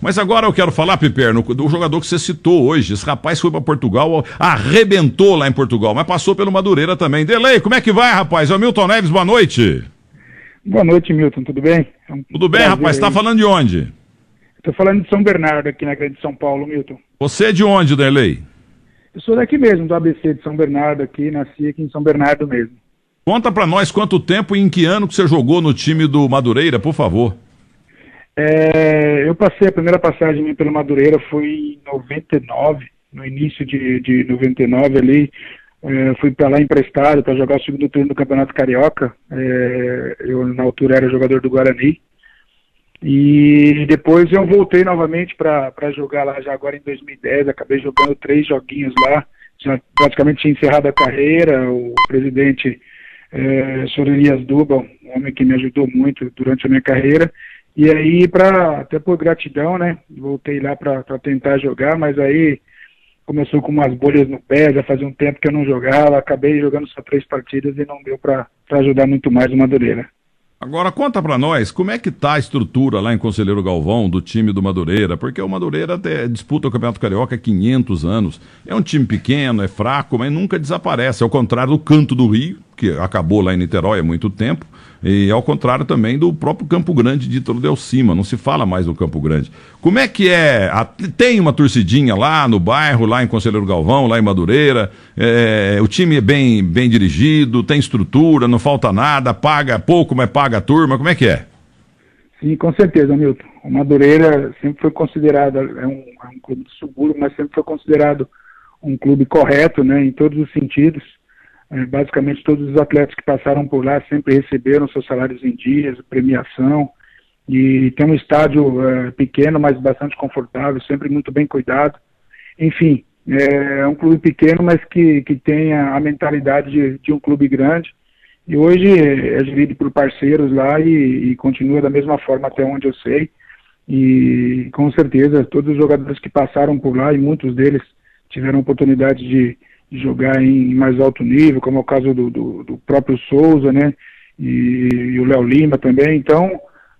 Mas agora eu quero falar, Piperno, do jogador que você citou hoje. Esse rapaz foi para Portugal, arrebentou lá em Portugal, mas passou pelo Madureira também. Delei, como é que vai, rapaz? É o Milton Neves, boa noite. Boa noite, Milton, tudo bem? É um tudo bem, rapaz? Está falando de onde? Estou falando de São Bernardo, aqui na Grande São Paulo, Milton. Você é de onde, Delei? Eu sou daqui mesmo, do ABC de São Bernardo, aqui, nasci aqui em São Bernardo mesmo. Conta para nós quanto tempo e em que ano que você jogou no time do Madureira, por favor. É, eu passei, a primeira passagem pelo Madureira foi em 99, no início de, de 99 ali, é, fui para lá emprestado para jogar o segundo turno do Campeonato Carioca. É, eu, na altura, era jogador do Guarani. E depois eu voltei novamente para jogar lá já agora em 2010. Acabei jogando três joguinhos lá. Já praticamente tinha encerrado a carreira. O presidente é, Sorelias Duba, um homem que me ajudou muito durante a minha carreira. E aí, pra, até por gratidão, né? Voltei lá para tentar jogar, mas aí começou com umas bolhas no pé, já fazia um tempo que eu não jogava, acabei jogando só três partidas e não deu para ajudar muito mais o Madureira. Agora conta para nós, como é que tá a estrutura lá em Conselheiro Galvão do time do Madureira? Porque o Madureira até disputa o Campeonato Carioca há 500 anos. É um time pequeno, é fraco, mas nunca desaparece. Ao contrário do Canto do Rio, que acabou lá em Niterói há muito tempo, e ao contrário também do próprio Campo Grande de Ítalo Del Cima, não se fala mais do Campo Grande. Como é que é? Tem uma torcidinha lá no bairro, lá em Conselheiro Galvão, lá em Madureira, é, o time é bem, bem dirigido, tem estrutura, não falta nada, paga pouco, mas paga a turma, como é que é? Sim, com certeza, Milton. O Madureira sempre foi considerado, é um, é um clube de subúrbio, mas sempre foi considerado um clube correto, né, em todos os sentidos é, basicamente todos os atletas que passaram por lá sempre receberam seus salários em dias, premiação, e tem um estádio é, pequeno, mas bastante confortável, sempre muito bem cuidado. Enfim, é, é um clube pequeno, mas que, que tem a, a mentalidade de, de, um clube grande. E hoje é gerido por parceiros lá e, e continua da mesma forma até onde eu sei. E com certeza todos os jogadores que passaram por lá, e muitos deles tiveram oportunidade de, jogar em mais alto nível, como é o caso do, do, do próprio Souza, né? E, e o Léo Lima também. Então,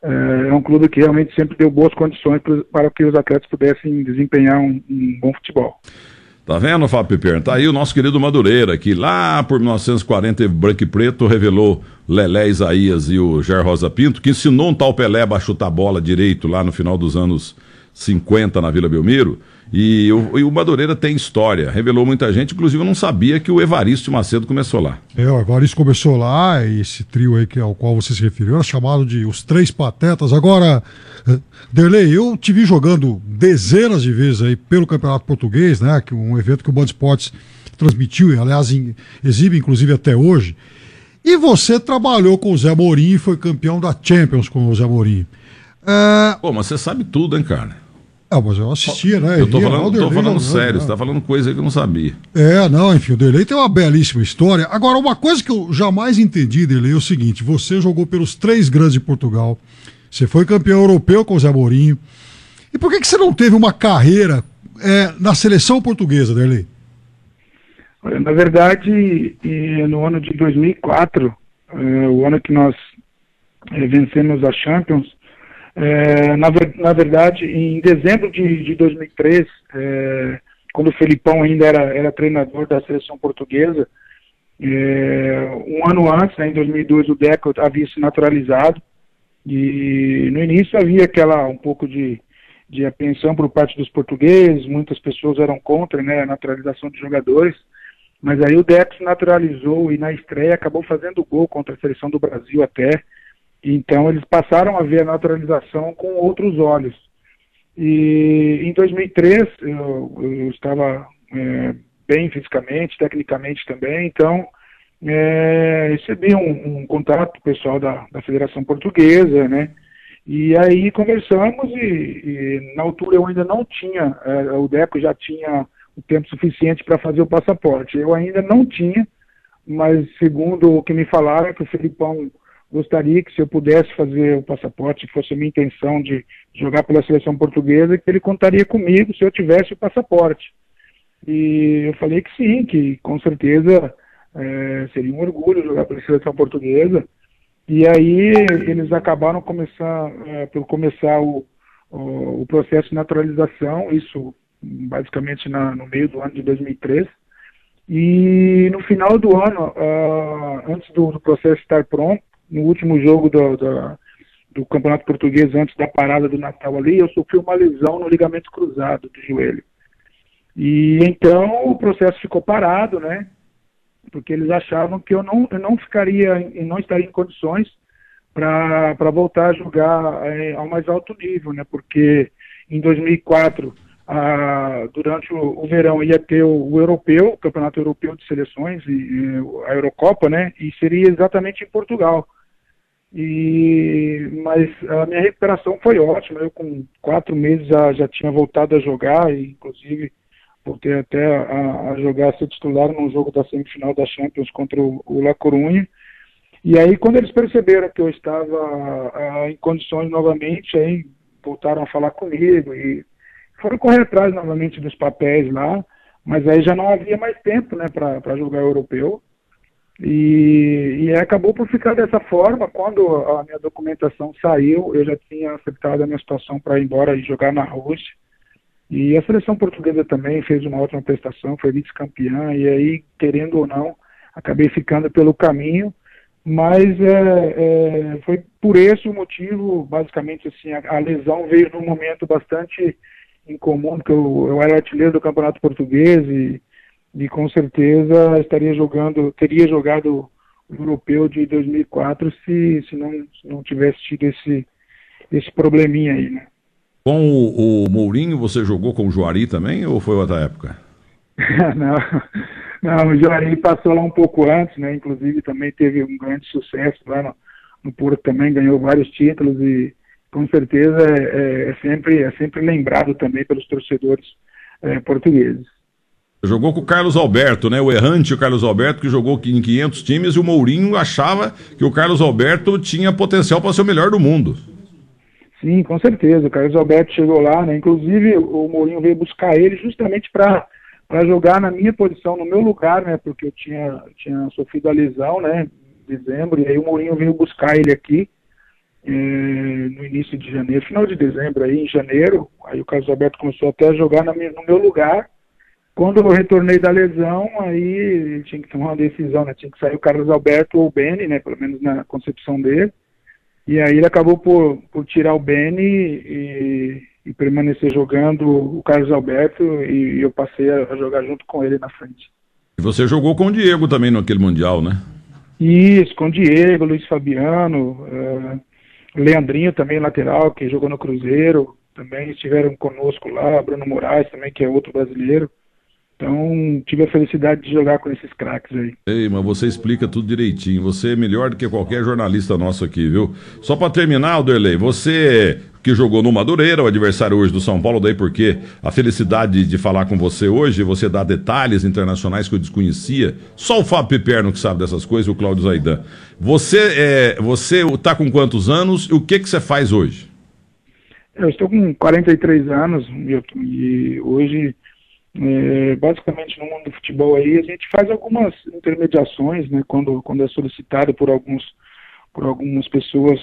é, é, um clube que realmente sempre deu boas condições para que os atletas pudessem desempenhar um, um bom futebol. Tá vendo, Fábio Piperno? Tá aí o nosso querido Madureira, que lá por 1940, branco e preto, revelou Lelé Isaías e o Jair Rosa Pinto, que ensinou um tal Pelé a chutar bola direito lá no final dos anos 50 na Vila Belmiro. E o, e o Madureira tem história, revelou muita gente, inclusive eu não sabia que o Evaristo Macedo começou lá. É, o Evaristo começou lá, e esse trio aí que, ao qual você se referiu era chamado de Os Três Patetas. Agora, eh, Derlei, eu te vi jogando dezenas de vezes aí pelo Campeonato Português, né? Que um evento que o Band Esportes transmitiu, e aliás, em, exibe inclusive até hoje. E você trabalhou com o Zé Mourinho e foi campeão da Champions com o Zé Mourinho. É... Pô, mas você sabe tudo, hein, cara? Ah, mas eu assistia, né? Eu tô falando, tô falando sério, né? você tá falando coisa que eu não sabia. É, não, enfim, o Derlei tem uma belíssima história. Agora, uma coisa que eu jamais entendi, Derlei, é o seguinte: você jogou pelos três grandes de Portugal, você foi campeão europeu com o Zé Mourinho. E por que, que você não teve uma carreira é, na seleção portuguesa, Derlei? Na verdade, no ano de 2004, é, o ano que nós é, vencemos a Champions, é, na, na, verdade, em dezembro de, de 2003, é, quando o Felipão ainda era, era treinador da seleção portuguesa, é, um ano antes, né, em 2002, o Deco havia se naturalizado e no início havia aquela um pouco de, de apreensão por parte dos portugueses, muitas pessoas eram contra né, a naturalização de jogadores, mas aí o Deco se naturalizou e na estreia acabou fazendo gol contra a seleção do Brasil até, então eles passaram a ver a naturalização com outros olhos. E em 2003 eu, eu estava é, bem fisicamente, tecnicamente também, então é, recebi um, um, contato pessoal da, da Federação Portuguesa, né? E aí conversamos e, e na altura eu ainda não tinha, é, o DECO já tinha o tempo suficiente para fazer o passaporte. Eu ainda não tinha, mas segundo o que me falaram, que o Felipão gostaria que se eu pudesse fazer o passaporte, se fosse a minha intenção de jogar pela seleção portuguesa, que ele contaria comigo se eu tivesse o passaporte. E eu falei que sim, que com certeza é, seria um orgulho jogar pela seleção portuguesa. E aí eles acabaram começar, é, por começar o, o, o processo de naturalização, isso basicamente na, no meio do ano de 2003. E no final do ano, uh, antes do, do, processo estar pronto, no último jogo do, do, do, Campeonato Português, antes da parada do Natal ali, eu sofri uma lesão no ligamento cruzado do joelho. E então o processo ficou parado, né? Porque eles achavam que eu não, eu não ficaria, não estaria em condições para voltar a jogar é, ao mais alto nível, né? Porque em 2004, ah, durante o, o, verão, ia ter o, o, europeu, o Campeonato Europeu de Seleções, e, e, a Eurocopa, né? E seria exatamente em Portugal. E, mas a minha recuperação foi ótima. Eu, com quatro meses, já, já tinha voltado a jogar, e inclusive voltei até a, a jogar, a ser titular num jogo da semifinal da Champions contra o, o La Coruña. E aí, quando eles perceberam que eu estava uh, em condições novamente, aí voltaram a falar comigo e foram correr atrás novamente dos papéis lá, mas aí já não havia mais tempo né, para jogar europeu. E, e acabou por ficar dessa forma. Quando a minha documentação saiu, eu já tinha aceitado a minha situação para ir embora e jogar na Rússia. E a seleção portuguesa também fez uma ótima prestação, foi vice-campeã, e aí, querendo ou não, acabei ficando pelo caminho mas é, é, foi por esse o motivo, basicamente assim, a, a, lesão veio num momento bastante incomum, porque eu, eu era artilheiro do Campeonato Português e, e com certeza estaria jogando, teria jogado o Europeu de 2004 se, se, não, se não tivesse tido esse, esse probleminha aí, né? Com o, o Mourinho, você jogou com o Juari também ou foi outra época? não, não, o Juari passou lá um pouco antes, né? Inclusive também teve um grande sucesso lá no, no Porto também, ganhou vários títulos e com certeza é, é, é sempre, é sempre lembrado também pelos torcedores é, portugueses. Jogou com o Carlos Alberto, né? O errante o Carlos Alberto, que jogou em 500 times, e o Mourinho achava que o Carlos Alberto tinha potencial para ser o melhor do mundo. Sim, com certeza. O Carlos Alberto chegou lá, né? Inclusive, o Mourinho veio buscar ele justamente para para jogar na minha posição, no meu lugar, né? Porque eu tinha, tinha sofrido a lesão, né? Em dezembro, e aí o Mourinho veio buscar ele aqui é, no início de janeiro, final de dezembro, aí em janeiro. Aí o Carlos Alberto começou até a jogar na minha, no meu lugar. Quando eu retornei da lesão, aí tinha que tomar uma decisão, né? Tinha que sair o Carlos Alberto ou o Beni, né? Pelo menos na concepção dele. E aí ele acabou por, por tirar o Beni e, e permanecer jogando o Carlos Alberto e, eu passei a, jogar junto com ele na frente. E você jogou com o Diego também naquele Mundial, né? Isso, com o Diego, Luiz Fabiano, uh, Leandrinho também, lateral, que jogou no Cruzeiro, também estiveram conosco lá, Bruno Moraes também, que é outro brasileiro. Então, tive a felicidade de jogar com esses craques aí. Ei, mas você explica tudo direitinho. Você é melhor do que qualquer jornalista nosso aqui, viu? Só para terminar, Alderley, você que jogou no Madureira, o adversário hoje do São Paulo, daí porque a felicidade de falar com você hoje, você dá detalhes internacionais que eu desconhecia. Só o Fábio Piperno que sabe dessas coisas, o Cláudio Zaidan. Você é, você tá com quantos anos e o que que você faz hoje? Eu estou com 43 anos e hoje é, basicamente no mundo do futebol aí a gente faz algumas intermediações, né, quando, quando é solicitado por alguns por algumas pessoas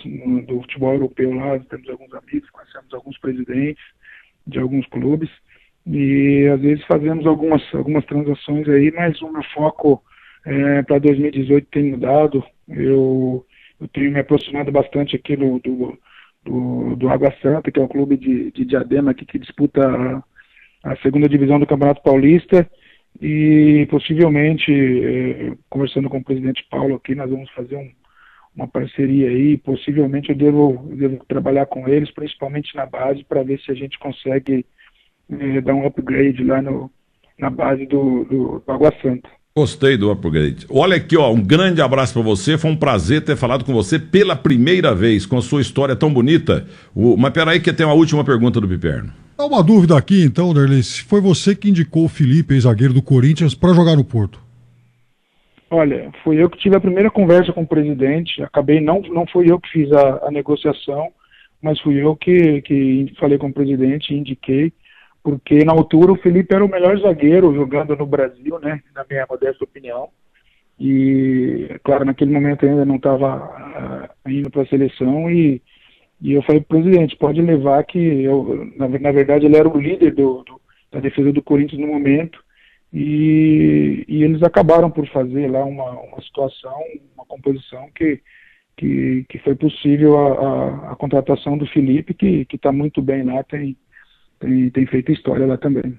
do futebol europeu lá, temos alguns amigos, conhecemos alguns presidentes de alguns clubes e às vezes fazemos algumas algumas transações aí, mas o meu foco é, para 2018 tem mudado. Eu, eu tenho me aproximado bastante aqui do, do, do, do Água Santa, que é o clube de, de Diadema aqui que disputa a segunda divisão do Campeonato Paulista e possivelmente, eh, conversando com o presidente Paulo aqui, nós vamos fazer um, uma parceria aí, possivelmente eu devo, devo trabalhar com eles, principalmente na base, para ver se a gente consegue eh, dar um upgrade lá no, na base do, do, do Água Santa. Gostei do upgrade. Olha aqui, ó, um grande abraço para você. Foi um prazer ter falado com você pela primeira vez, com a sua história tão bonita. O... Mas peraí que tem uma última pergunta do Piperno. Há uma dúvida aqui, então, Derlei. Se foi você que indicou o Felipe, ex-zagueiro do Corinthians, para jogar no Porto? Olha, foi eu que tive a primeira conversa com o presidente. Acabei, não, não fui eu que fiz a, a negociação, mas fui eu que, que falei com o presidente e indiquei, porque na altura o Felipe era o melhor zagueiro jogando no Brasil, né, na minha modesta opinião. E, claro, naquele momento ainda não estava uh, indo para a seleção e E eu falei presidente, pode levar que eu, na, na verdade ele era o líder do, do, da defesa do Corinthians no momento e, e eles acabaram por fazer lá uma, uma situação, uma composição que, que, que foi possível a, a, a contratação do Felipe, que está muito bem lá, tem, tem, tem feito história lá também.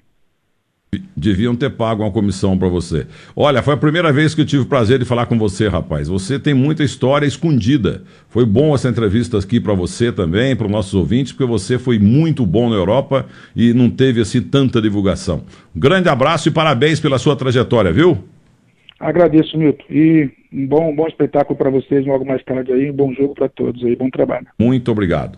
Deviam ter pago uma comissão para você. Olha, foi a primeira vez que eu tive o prazer de falar com você, rapaz. Você tem muita história escondida. Foi bom essa entrevista aqui para você também, para os nossos ouvintes, porque você foi muito bom na Europa e não teve assim tanta divulgação. Um grande abraço e parabéns pela sua trajetória, viu? Agradeço, Milton. E um bom, um bom espetáculo para vocês logo mais tarde aí, um bom jogo para todos aí, bom trabalho. Muito obrigado.